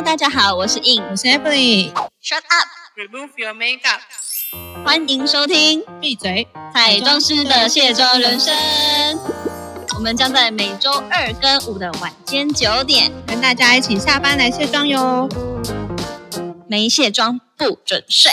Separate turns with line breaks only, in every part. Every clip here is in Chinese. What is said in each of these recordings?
Hello，大家好，我是 In，
我是 Emily。
Shut
up，Remove your makeup。
欢迎收听
闭嘴！
彩妆师的卸妆人生。我们将在每周二跟五的晚间九点，
跟大家一起下班来卸妆哟。
没卸妆不准睡。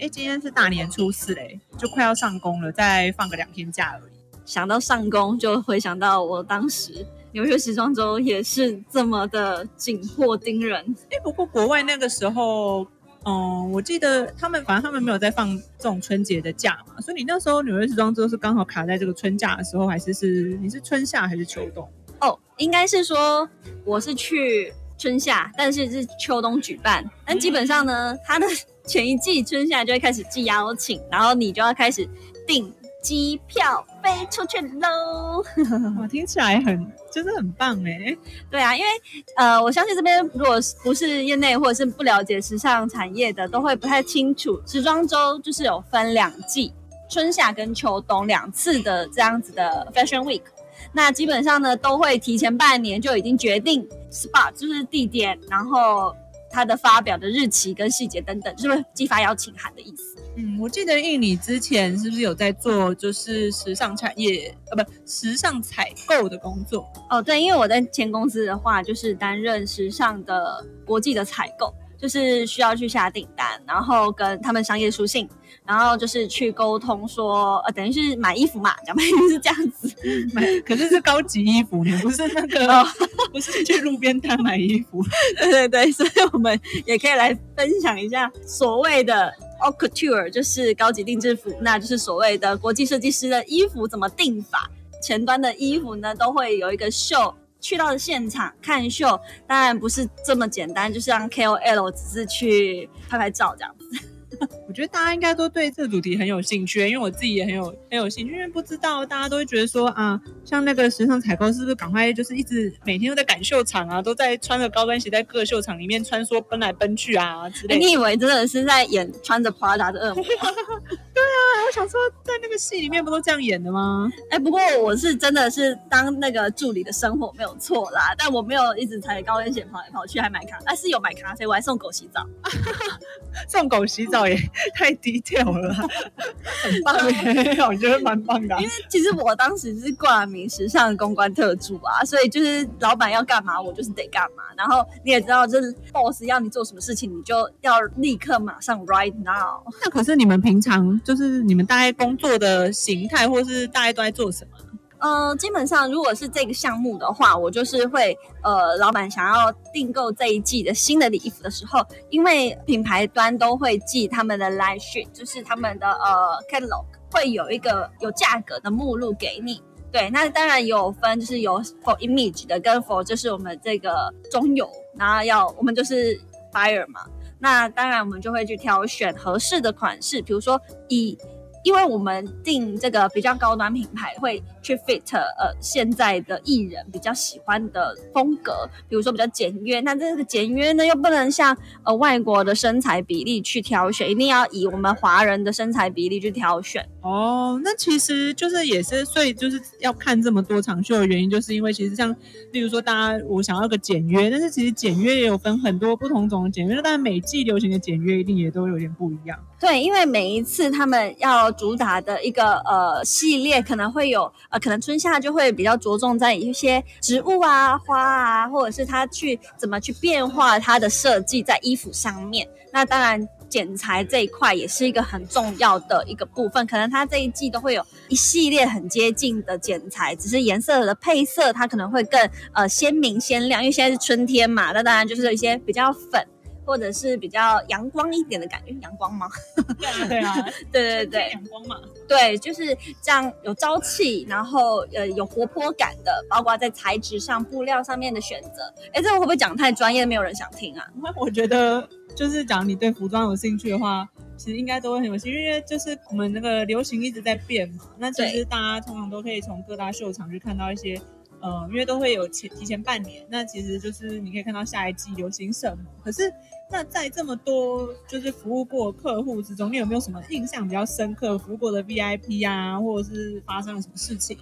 哎，今天是大年初四嘞，就快要上工了，再放个两天假而已。
想到上工，就回想到我当时纽约时装周也是这么的紧迫盯人。
哎，不过国外那个时候，嗯，我记得他们反正他们没有在放这种春节的假嘛，所以你那时候纽约时装周是刚好卡在这个春假的时候，还是是你是春夏还是秋冬？
哦，应该是说我是去春夏，但是是秋冬举办。但基本上呢，它的 前一季春夏就会开始寄邀请，然后你就要开始订机票飞出去喽。
我，听起来很真的很棒哎。
对啊，因为呃，我相信这边如果不是业内或者是不了解时尚产业的，都会不太清楚，时装周就是有分两季，春夏跟秋冬两次的这样子的 Fashion Week。那基本上呢，都会提前半年就已经决定 spot，就是地点，然后它的发表的日期跟细节等等，就是寄发邀请函的意思。
嗯，我记得印尼之前是不是有在做就是时尚产业呃不时尚采购的工作？
哦，对，因为我在前公司的话，就是担任时尚的国际的采购，就是需要去下订单，然后跟他们商业书信，然后就是去沟通说，呃，等于是买衣服嘛，讲白了是这样子。
买可是是高级衣服，你不是那个、不是去路边摊买衣服。
对对对，所以我们也可以来分享一下所谓的 o c o u t u r e 就是高级定制服，那就是所谓的国际设计师的衣服怎么定法。前端的衣服呢，都会有一个秀，去到现场看秀，当然不是这么简单，就是让 KOL 只是去拍拍照这样。
我觉得大家应该都对这个主题很有兴趣，因为我自己也很有很有兴趣，因为不知道大家都会觉得说啊，像那个时尚采购是不是赶快就是一直每天都在赶秀场啊，都在穿着高跟鞋在各秀场里面穿梭奔来奔去啊之类的。
你以为真的是在演穿着 Prada 的恶魔？
我想说，在那个戏里面不都这样演的吗？
哎、不过我是真的是当那个助理的生活没有错啦，但我没有一直踩高跟鞋跑来跑去，还买咖，但是有买咖啡，我还送狗洗澡。
送狗洗澡也太低调了，很棒耶！我觉得蛮棒的啊、
因为其实我当时是挂名时尚公关特助啊，所以就是老板要干嘛，我就是得干嘛。然后你也知道，就是 boss 要你做什么事情，你就要立刻马上 right now。
那可是你们平常就是你们大概工作的形态，或是大概都在做什么？
呃，基本上如果是这个项目的话，我就是会呃，老板想要订购这一季的新的礼服的时候，因为品牌端都会寄他们的 line sheet，就是他们的呃 catalog，会有一个有价格的目录给你。对，那当然有分，就是有 for image 的，跟 for 就是我们这个中游，然后要我们就是 buyer 嘛，那当然我们就会去挑选合适的款式，比如说以。因为我们定这个比较高端品牌，会去 fit 呃现在的艺人比较喜欢的风格，比如说比较简约。那这个简约呢，又不能像呃外国的身材比例去挑选，一定要以我们华人的身材比例去挑选。
哦，那其实就是也是，所以就是要看这么多场秀的原因，就是因为其实像例如说，大家我想要个简约，但是其实简约也有分很多不同种的简约，但每季流行的简约一定也都有点不一样。
对，因为每一次他们要主打的一个呃系列，可能会有呃，可能春夏就会比较着重在一些植物啊、花啊，或者是它去怎么去变化它的设计在衣服上面。那当然。剪裁这一块也是一个很重要的一个部分，可能它这一季都会有一系列很接近的剪裁，只是颜色的配色它可能会更呃鲜明鲜亮，因为现在是春天嘛，那当然就是一些比较粉或者是比较阳光一点的感觉，阳光吗？
对啊，对啊，
对对对，
阳光嘛，
对，就是这样有朝气，然后呃有活泼感的，包括在材质上、布料上面的选择。哎，这个会不会讲太专业，没有人想听啊？
我觉得就是讲你对服装有兴趣的话，其实应该都会很有兴趣，因为就是我们那个流行一直在变嘛。那其实大家通常都可以从各大秀场去看到一些。呃，因为都会有前提前半年，那其实就是你可以看到下一季流行什么。可是，那在这么多就是服务过客户之中，你有没有什么印象比较深刻服务过的 VIP 啊，或者是发生了什么事情？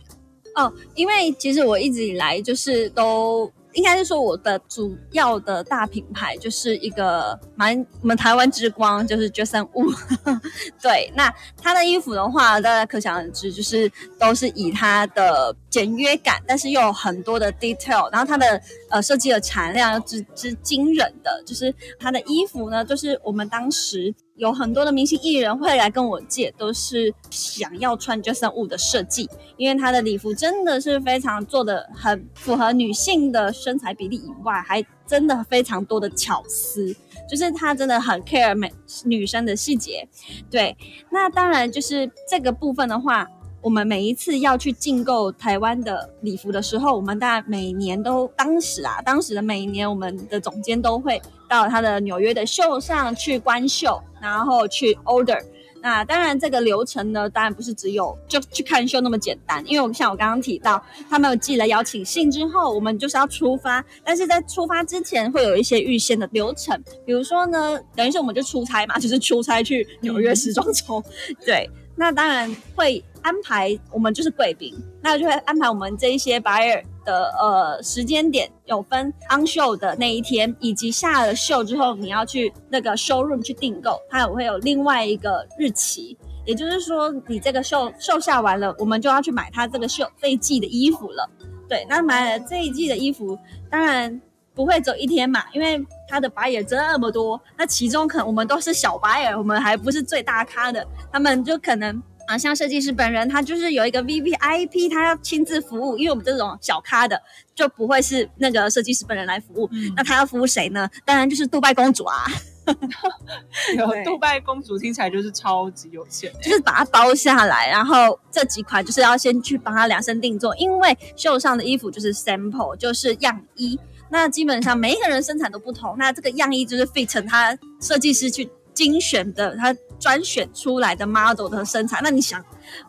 哦，因为其实我一直以来就是都应该是说我的主要的大品牌就是一个蛮我们台湾之光，就是 Jason Wu。对，那他的衣服的话，大家可想而知，就是都是以他的简约感，但是又有很多的 detail，然后他的呃设计的产量之之惊人的，就是它的衣服呢，就是我们当时。有很多的明星艺人会来跟我借，都是想要穿 Jason Wu 的设计，因为他的礼服真的是非常做的很符合女性的身材比例以外，还真的非常多的巧思，就是他真的很 care 美女生的细节。对，那当然就是这个部分的话。我们每一次要去进购台湾的礼服的时候，我们大概每年都当时啊，当时的每一年，我们的总监都会到他的纽约的秀上去观秀，然后去 order。那当然，这个流程呢，当然不是只有就去看秀那么简单，因为我像我刚刚提到，他们有寄了邀请信之后，我们就是要出发，但是在出发之前会有一些预先的流程，比如说呢，等于是我们就出差嘛，就是出差去纽约时装周，对。那当然会安排我们就是贵宾，那就会安排我们这一些 buyer 的呃时间点，有分 on show 的那一天，以及下了秀之后你要去那个 showroom 去订购，它也会有另外一个日期。也就是说，你这个秀秀下完了，我们就要去买它这个秀这一季的衣服了。对，那买了这一季的衣服，当然。不会走一天嘛，因为他的白眼这么多，那其中可能我们都是小白眼，我们还不是最大咖的，他们就可能啊，像设计师本人，他就是有一个 V V I P，他要亲自服务，因为我们这种小咖的就不会是那个设计师本人来服务，那他要服务谁呢？当然就是杜拜公主啊，
有杜拜公主听起来就是超级有钱，
就是把它包下来，然后这几款就是要先去帮他量身定做，因为秀上的衣服就是 sample，就是样衣。那基本上每一个人生产都不同，那这个样衣就是 fit 他设计师去精选的，他专选出来的 model 的身材。那你想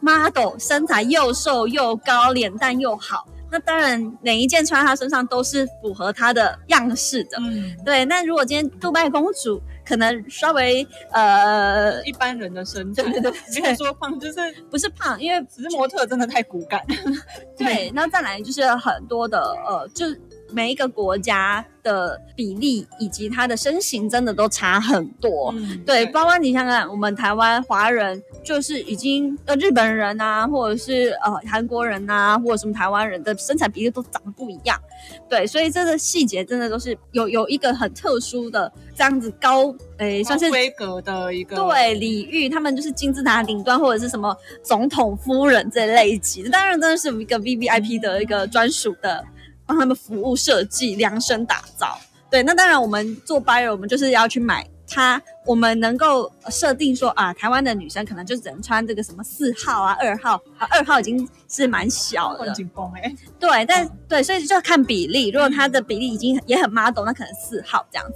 ，model 身材又瘦又高，脸蛋又好，那当然每一件穿在他身上都是符合他的样式的。嗯，对。那如果今天杜拜公主可能稍微呃
一般人的身材，
对对
对，没有说胖，就是
不是胖，因为
只是模特真的太骨感。
对，那再来就是很多的呃就。每一个国家的比例以及他的身形真的都差很多，对，包括你想想，我们台湾华人就是已经呃日本人啊，或者是呃韩国人啊，或者什么台湾人的身材比例都长得不一样，对，所以这个细节真的都是有有一个很特殊的这样子高诶，算是
规格的一个
对礼遇，他们就是金字塔顶端或者是什么总统夫人这类级，当然真的是一个 V V I P 的一个专属的。帮他们服务设计量身打造，对，那当然我们做 buyer，我们就是要去买它。我们能够设定说啊，台湾的女生可能就只能穿这个什么四号啊、二号啊，二号已经是蛮小的，
紧绷哎。
对，但对，所以就要看比例。如果它的比例已经也很 model，那可能四号这样子。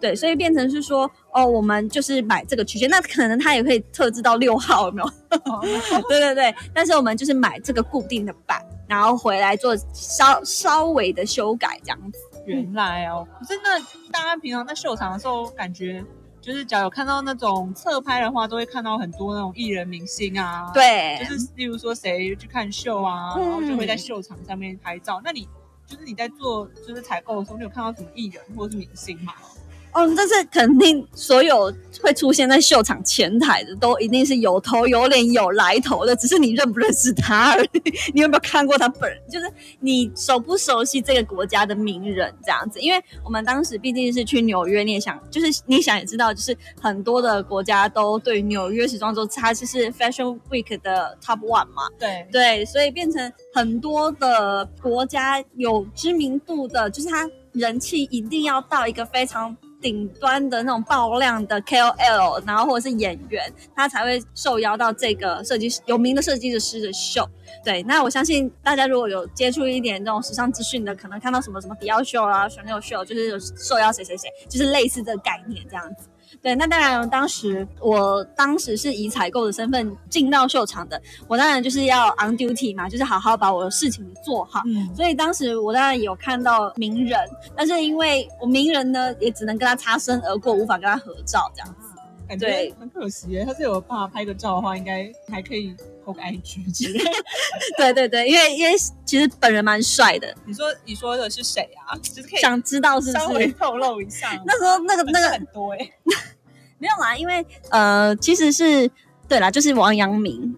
对，所以变成是说，哦，我们就是买这个区间，那可能它也可以特制到六号，有没有？对对对，但是我们就是买这个固定的版。然后回来做稍稍微的修改，这样子。
原来哦，可是那大家平常在秀场的时候，感觉就是只要有看到那种侧拍的话，都会看到很多那种艺人明星啊。
对，
就是例如说谁去看秀啊，然后就会在秀场上面拍照。那你就是你在做就是采购的时候，你有看到什么艺人或者是明星吗？
嗯，这是肯定，所有会出现在秀场前台的，都一定是有头有脸有来头的，只是你认不认识他而已。你有没有看过他本人？就是你熟不熟悉这个国家的名人这样子？因为我们当时毕竟是去纽约，你也想，就是你想也知道，就是很多的国家都对纽约时装周，它就是 Fashion Week 的 Top One 嘛。
对
对，所以变成很多的国家有知名度的，就是他人气一定要到一个非常。顶端的那种爆量的 KOL，然后或者是演员，他才会受邀到这个设计师有名的设计师的秀。对，那我相信大家如果有接触一点这种时尚资讯的，可能看到什么什么迪奥秀啊、Chanel 秀，就是有受邀谁谁谁，就是类似这个概念这样子。对，那当然，当时我当时是以采购的身份进到秀场的，我当然就是要 on duty 嘛，就是好好把我的事情做好。嗯，所以当时我当然有看到名人，但是因为我名人呢，也只能跟他擦身而过，无法跟他合照这样子。
感觉很可惜，他是有办法拍个照的话，应该还可以或 IG 之类。
对对对，因为因为其实本人蛮帅的。
你说你说的是谁啊？就是可以
想知道是不
稍微？透露一下。
那时候那个那个
很多哎、
没有啦，因为呃，其实是对啦，就是王阳明，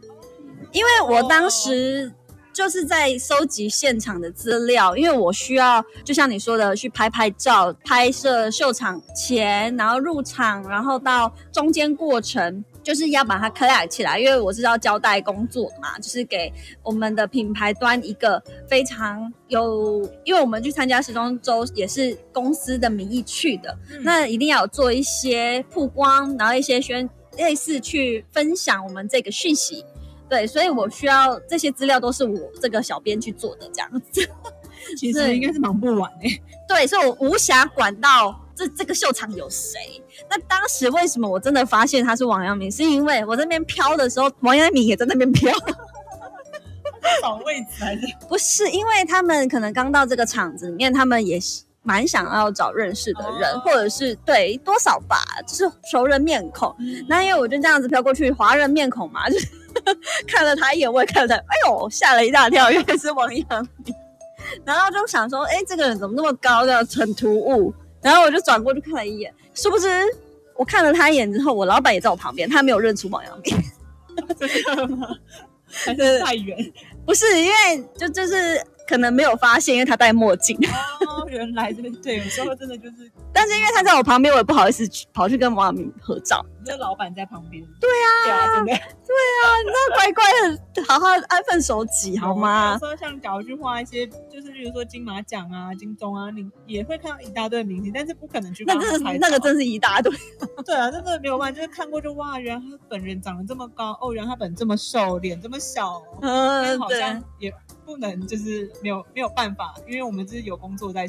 因为我当时就是在收集现场的资料，因为我需要就像你说的去拍拍照、拍摄秀场前，然后入场，然后到中间过程。就是要把它 collect 起来，因为我是要交代工作的嘛，就是给我们的品牌端一个非常有，因为我们去参加时装周也是公司的名义去的，
嗯
那一定要有做一些曝光，然后一些宣类似去分享我们这个讯息。对，所以我需要这些资料都是我这个小编去做的这样子。
其实应该是忙不完哎、
对，所以我无暇管到这这个秀场有谁。那当时为什么我真的发现他是王阳明，是因为我在那边飘的时候，王阳明也在那边飘。
找位置还是
不是，因为他们可能刚到这个场子里面，他们也是蛮想要找认识的人，
哦
或者是对多少吧，就是熟人面孔。
嗯
那因为我就这样子飘过去，华人面孔嘛，就是 看了他一眼，我也看了他，哎呦，吓了一大跳，原来是王阳明。然后就想说，哎，这个人怎么那么高，这样很突兀。然后我就转过去看了一眼，殊不知我看了他一眼之后，我老板也在我旁边，他没有认出王阳明。
真的吗？还是太远
不是因为就就是可能没有发现，因为他戴墨镜。
哦，原来对对，有时候真的就是
但是因为他在我旁边，我也不好意思去跑去跟王阳明合照。
这老板在旁边。对啊，对啊，真的对啊
那乖乖的，好好安分守己好吗
有？时候像假如去画一些，就是比如说金马奖啊、金钟啊，你也会看到一大堆明星，但是不可能去
那真是
帮他拍照
那个真是一大堆。
对啊，真的没有办法，就是看过就哇，原来他本人长得这么高，哦，原来他本人这么瘦，脸这么小，但
嗯，
好
对
像也不能就是没有没有办法，因为我们就是有工作在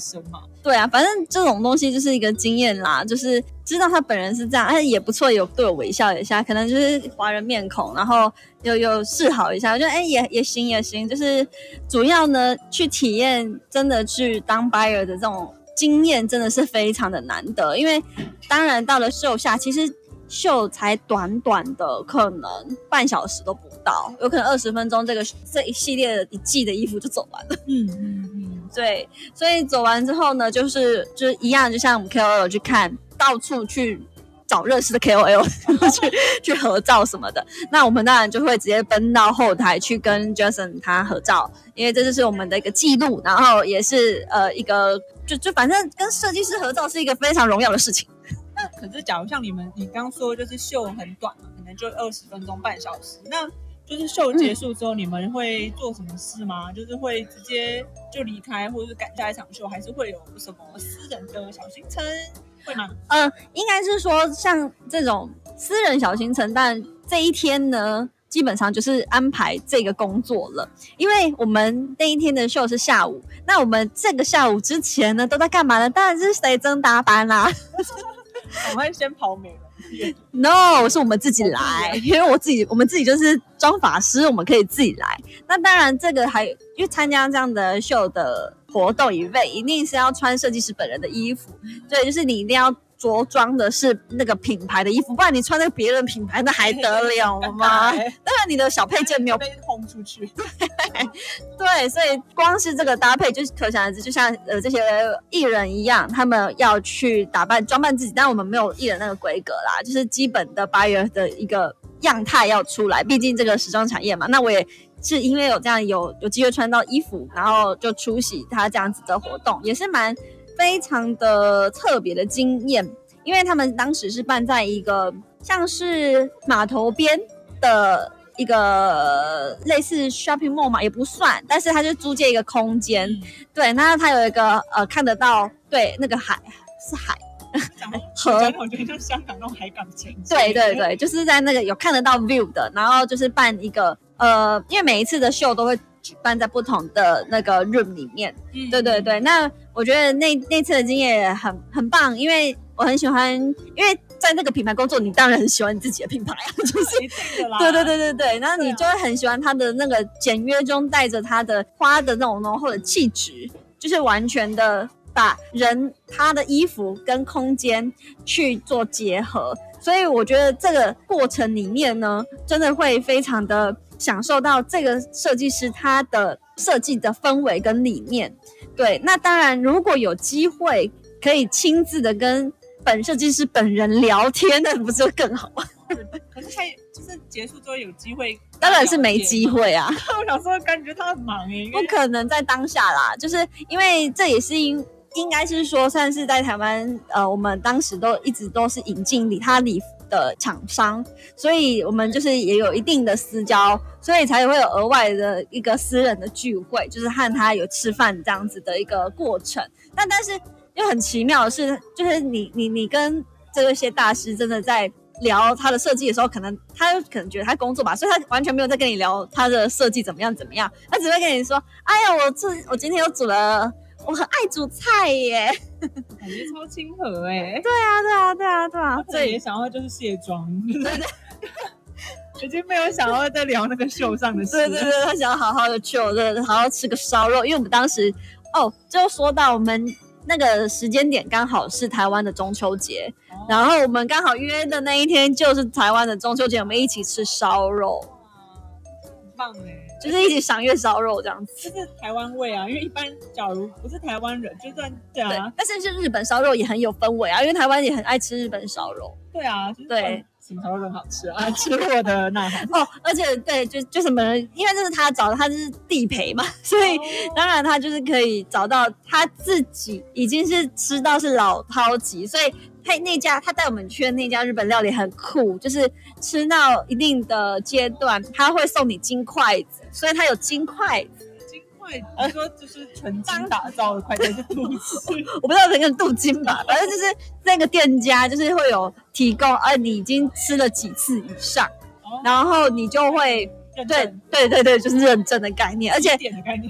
对啊，反正这种东西就是一个经验啦，就是知道他本人是这样，哎也不错，有对我微笑一下，可能就是华人面孔，然后又又示好一下，我觉得哎也也行也行，就是主要呢去体验真的去当 buyer 的这种经验真的是非常的难得，因为当然到了秀下，其实秀才短短的可能半小时都不到，有可能二十分钟，这个这一系列的一季的衣服就走完了。
嗯嗯嗯，
对，所以走完之后呢，就是就是一样，就像我们 KOL 去看，到处去找认识的 KOL 去去合照什么的。那我们当然就会直接奔到后台去跟 Jason 他合照，因为这就是我们的一个记录，然后也是呃一个就就反正跟设计师合照是一个非常荣耀的事情。
那可是假如像你们，你刚说就是秀很短嘛，可能就二十分钟、半小时，那就是秀结束之后，你们会做什么事吗？就是会直接就离开，或者是赶下一场秀，还是会有什么私人的小行程？会吗？
嗯，应该是说像这种私人小行程，但这一天呢，基本上就是安排这个工作了，因为我们那一天的秀是下午，那我们这个下午之前呢，都在干嘛呢？当然是谁增搭班啦、
我们会先跑美
No，是我们自己来，因为我自己，我们自己就是装法师，我们可以自己来。那当然，这个还因为参加这样的秀的活动以外，一定是要穿设计师本人的衣服，对，就是你一定要着装的是那个品牌的衣服，不然你穿那个别人品牌，那还得了吗？当然，你的小配件没有
被轰出去。
对，所以光是这个搭配，就是可想而知，就像呃这些艺人一样，他们要去打扮装扮自己，但我们没有艺人那个规格啦，就是基本的 buyer 的一个样态要出来，毕竟这个时装产业嘛。那我也是因为有这样有有机会穿到衣服，然后就出席他这样子的活动，也是蛮非常的特别的经验，因为他们当时是办在一个像是码头边的一个类似 shopping mall 嘛，也不算，但是它就租借一个空间，
嗯
对，那它有一个呃看得到，对，那个海是海，
讲
河
讲我觉得像香港那种海港城。
对对，对，就是在那个有看得到 view 的，然后就是办一个呃，因为每一次的秀都会举办在不同的那个 room 里面，
嗯。
对对对，那我觉得那那次的经验也很很棒，因为我很喜欢，因为在那个品牌工作，你当然很喜欢你自己的品牌啊，就是。对对对对对，然后你就会很喜欢它的那个简约中带着它的花的那种浓厚的气质，就是完全的把人他的衣服跟空间去做结合，所以我觉得这个过程里面呢，真的会非常的享受到这个设计师他的设计的氛围跟理念。对，那当然如果有机会可以亲自的跟本设计师本人聊天，那不是更好吗？
可是他就是结束之后有机会，
当然是没机。会啊。
我想说，感觉他很忙哎，
不可能在当下啦，就是因为这也是因应该是说算是在台湾，呃，我们当时都一直都是引进礼他礼服的厂商，所以我们就是也有一定的私交，所以才会有额外的一个私人的聚会，就是和他有吃饭这样子的一个过程。但但是又很奇妙的是，就是你你你跟这些大师真的在。聊他的设计的时候，可能他可能觉得他工作吧，所以他完全没有在跟你聊他的设计怎么样怎么样，他只会跟你说：“哎呀，我这我今天又煮了，我很爱煮菜耶。
感觉超亲和哎”。
对啊，对啊，对啊，对啊，
这也想要就是卸妆，对对 已经没有想要再聊那个秀上的事。
对对对，他想要好好的去，我的好好吃个烧肉，因为我们当时哦，就说到我们那个时间点刚好是台湾的中秋节，然后我们刚好约的那一天就是台湾的中秋节，我们一起吃烧肉，
很棒哎，
就是一起赏月烧肉这样子。
就是台湾味啊，因为一般假如不是台湾人，就算对
对
啊，，
但是是日本烧肉也很有氛围啊，因为台湾也很爱吃日本烧肉。
对啊，就是
对。
什么烧肉很好吃啊？吃货的呐喊。
哦，而且对，就就什么人，因为这是他找的，他就是地陪嘛，所以当然他就是可以找到他自己已经是吃到是老饕级，所以他那家他带我们去的那家日本料理很酷，就是吃到一定的阶段，他会送你金筷子，所以他有金筷子，
金筷子，你说就是纯金打造的筷子，还是镀金？
我不知道能不能镀金吧，反正就是那个店家就是会有提供，呃，你已经吃了几次以上，
哦
然后你就会。对对对对，就是认证的概念，而且
点的概念。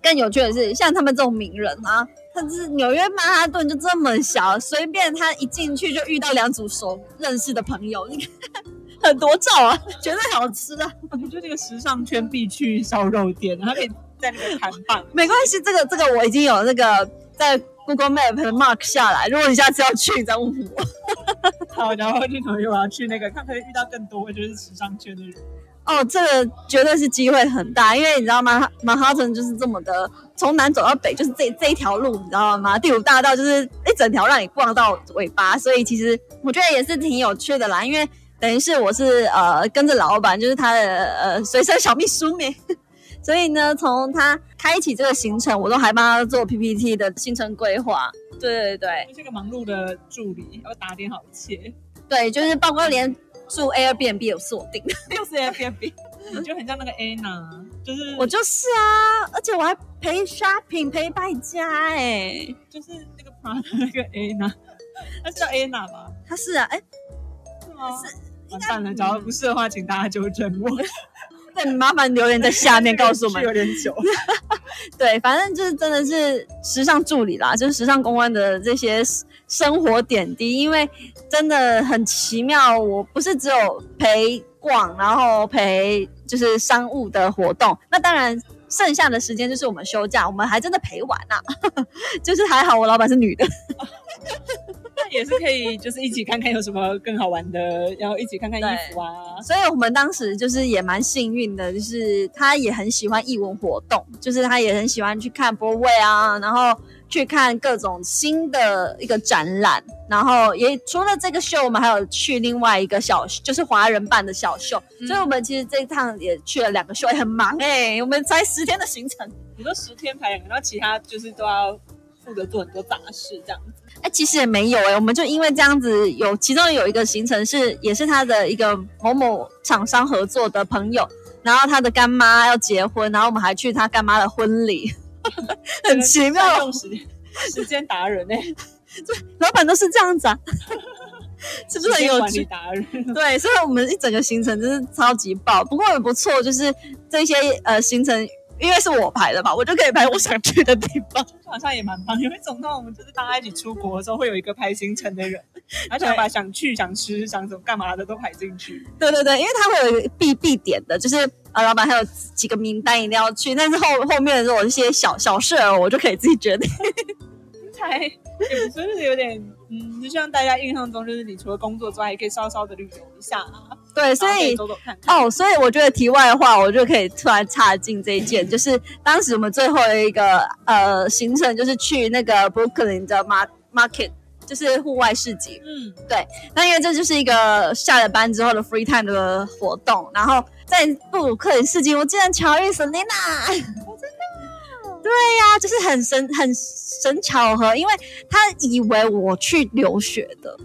更有趣的是，像他们这种名人啊，他是纽约曼哈顿就这么小，随便他一进去就遇到两组熟认识的朋友，你看很多照啊，绝对好吃啊！
我觉得这个时尚圈必去烧肉店，他可以在那边谈判。
没关系，这个这个我已经有那个在 Google Map 的 mark 下来，如果你下次要去，你再问我。
好，然后就同意我要去那个，看可以遇到更多就是时尚圈的人。
哦，这个绝对是机会很大，因为你知道吗？曼哈顿就是这么的，从南走到北就是这这一条路，你知道吗？第五大道就是一整条让你逛到尾巴，所以其实我觉得也是挺有趣的啦。因为等于是我是呃跟着老板，就是他的呃随身小秘书咩，所以呢，从他开启这个行程，我都还帮他做 PPT 的行程规划。对对对
就是个忙碌的助理，要打点好一切。
对，就是包括连住 Airbnb 有锁定。
又是 Airbnb，你就很像那个 Anna，就是
我就是啊，而且我还陪 shopping 陪败家哎、
就是那个 Prada 那个 Anna，她是叫 Anna 吧？
他是啊，哎、
是吗？完蛋了，假如不是的话，请大家纠正我。
对，麻烦留言在下面告诉我们。
有点久。
对，反正就是真的是时尚助理啦，就是时尚公关的这些生活点滴，因为真的很奇妙。我不是只有陪逛，然后陪就是商务的活动，那当然。剩下的时间就是我们休假，我们还真的陪玩呐、就是还好我老板是女的，
那也是可以，就是一起看看有什么更好玩的，然后一起看看衣服啊。
所以我们当时就是也蛮幸运的，就是他也很喜欢艺文活动，就是他也很喜欢去看博位啊，然后去看各种新的一个展览，然后也除了这个秀，我们还有去另外一个小，就是华人办的小秀，
嗯
所以我们其实这一趟也去了两个秀，也很忙哎、我们才十天的行程。
你说十天排两个，然后其他就是都要负责做很多杂事这样子。
哎、其实也没有哎、我们就因为这样子有，其中有一个行程是也是他的一个某某厂商合作的朋友，然后他的干妈要结婚，然后我们还去他干妈的婚礼，很奇妙。
用时时间达人 哎、
老板都是这样子啊，是不是很有趣？
达人。
对，所以我们一整个行程真是超级爆，不过也不错，就是这些呃行程。因为是我排的嘛，我就可以排我想去的地方。
好像也蛮棒，有一种那种就是大家一起出国的时候，会有一个排行程的人，然后想把想去、想吃、想怎么干嘛的都排进去。
对对对，因为他会有必必点的，就是啊，老板还有几个名单一定要去，但是后后面的这种一些小小事儿，我就可以自己决定。
才也不是有点，嗯，就像大家印象中，就是你除了工作之外，还可以稍稍的旅游一下啊。
对，所以。哦，所以我觉得题外话，我就可以突然插进这一件，就是当时我们最后的一个呃行程，就是去那个 Brooklyn 的 Mar Market，就是户外市集。
嗯，对
那因为这就是一个下了班之后的 free time 的活动，然后在布鲁克林市集，我竟然巧遇 Selina，
哦真的
对呀、就是很神很神巧合，因为他以为我去留学的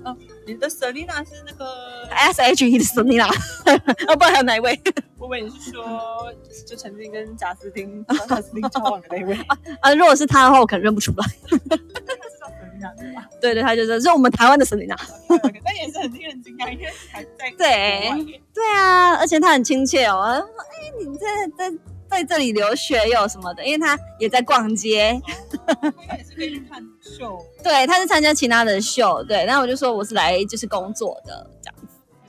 你的 Selina 是那个，
S H E 的 Selina，哦，不知道还有哪一位？
我以为你是说就曾经跟贾斯汀贾斯汀交往的那位，
啊，如果是他的话，我可能认不出来。
是叫 Selina 对吧？
对对，他就是是我们台湾的 Selina。
但也是很令人惊讶，因为还在
对对啊，而且他很亲切哦。他说：“哎，你在在在这里留学又什么的？”因为他也在逛街，
应该也是可以去看秀。
对，他是参加其他的秀，对。然后我就说我是来就是工作的这样子。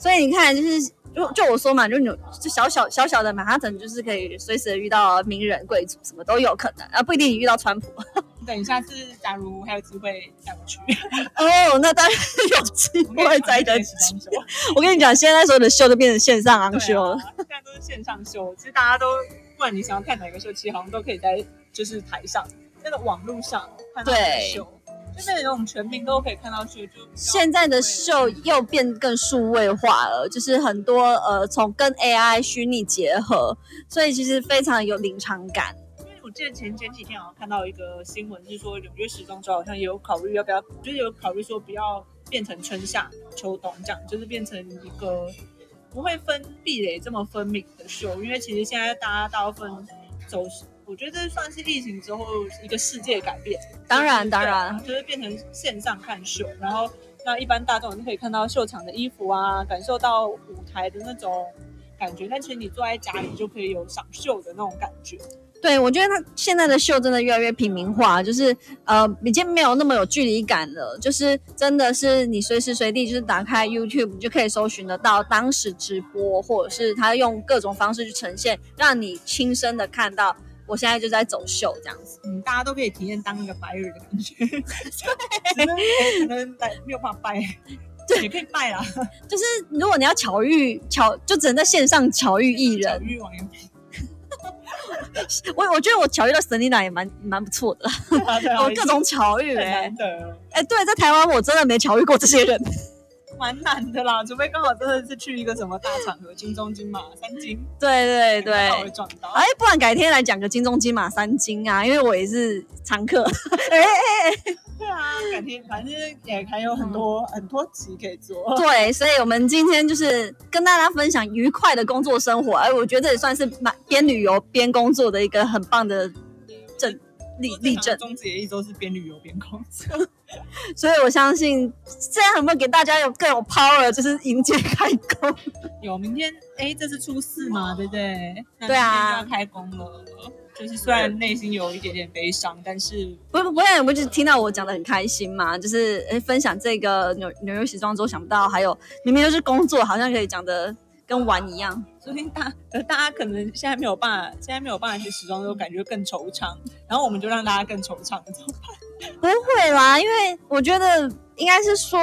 所以你看，就是就就我说嘛，就你就小小小小的马哈顿，就是可以随时遇到名人贵族，什么都有可能，啊，不一定你遇到川普。
等一下次假如还有机会带我去，
哦，那当然有机会再的
的。时装秀。
我跟你讲，现在所有的秀都变成线上昂秀了。
啊，现在都是线上秀，其实大家都，不管你想要看哪个秀，其实好像都可以在就是台上那个网络上看到那个
对
秀，就那种全民都可以看到秀，就
现在的秀又变更数位化了，就是很多呃从跟 AI 虚拟结合，所以其实非常有临场感。
因为我记得前前几天好像看到一个新闻，是说纽约时装周好像也有考虑要不要，就是有考虑说不要变成春夏秋冬这样，就是变成一个不会分壁垒这么分明的秀，因为其实现在大家大部分走，我觉得这算是疫情之后一个世界改变。
当然
就是
当然
对就是变成线上看秀，然后那一般大众就可以看到秀场的衣服啊，感受到舞台的那种感觉，但其实你坐在家里就可以有赏秀的那种感觉。
对，我觉得他现在的秀真的越来越平民化，就是呃，已经没有那么有距离感了。就是真的是你随时随地就是打开 YouTube，你就可以搜寻得到当时直播，或者是他用各种方式去呈现，让你亲身的看到我现在就在走秀这样子。
嗯，大家都可以体验当一个白人的感觉，只是可能来没有办法拜，也可以拜啦。
就是如果你要巧遇巧，就只能在线上巧遇艺
小
人。
玉网友，
我我觉得我巧遇到 Selina 也蛮蛮不错的，
啊啊
我各种巧遇
很
哎、哎、对，在台湾我真的没巧遇过这些人。
蛮难的啦，除非刚好真的是去一个什么大场合，金钟金马三金，
对对对，
刚好会撞到。
哎，不然改天来讲个金钟金马三金啊，因为我也是常客。哎哎哎，
对啊，改天反正也还有很多、很多集可以做。
对，所以我们今天就是跟大家分享愉快的工作生活，哎，我觉得这也算是蛮边旅游边工作的一个很棒的证例例证。
终止也一周是边旅游边工作。
所以我相信这样有没有给大家有更有 power，就是迎接开工。
有明天哎，这是初四嘛，对不对？
对啊
要开工了。就是虽然内心有一点点悲伤，但是
不不不会，我就听到我讲的很开心嘛，就是哎分享这个纽纽约时装周，想不到还有明明就是工作，好像可以讲的跟玩一样。
昨天大呃大家可能现在没有办法，现在没有办法去时装周，感觉更惆怅。然后我们就让大家更惆怅，怎么办？
不会啦，因为我觉得应该是说，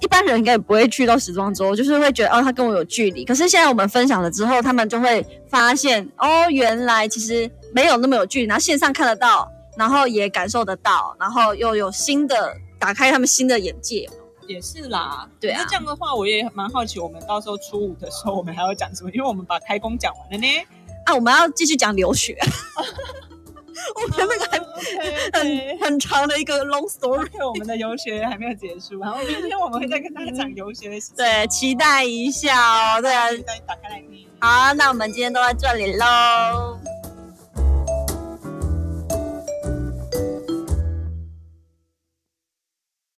一般人应该也不会去到时装周，就是会觉得哦，他跟我有距离。可是现在我们分享了之后，他们就会发现哦，原来其实没有那么有距离，然后线上看得到，然后也感受得到，然后又有新的打开他们新的眼界。
也是啦，
对啊
那这样的话，我也蛮好奇，我们到时候初五的时候，我们还要讲什么？因为我们把开工讲完了呢。
啊，我们要继续讲留学，我们那个还
很
很很长的一个 long story。
对，我们的游学还没有结束，然后明天我们会再跟大家讲游学的事情哦。
对，期待一下哦。对啊，
再打开来听。
好，那我们今天都在这里喽。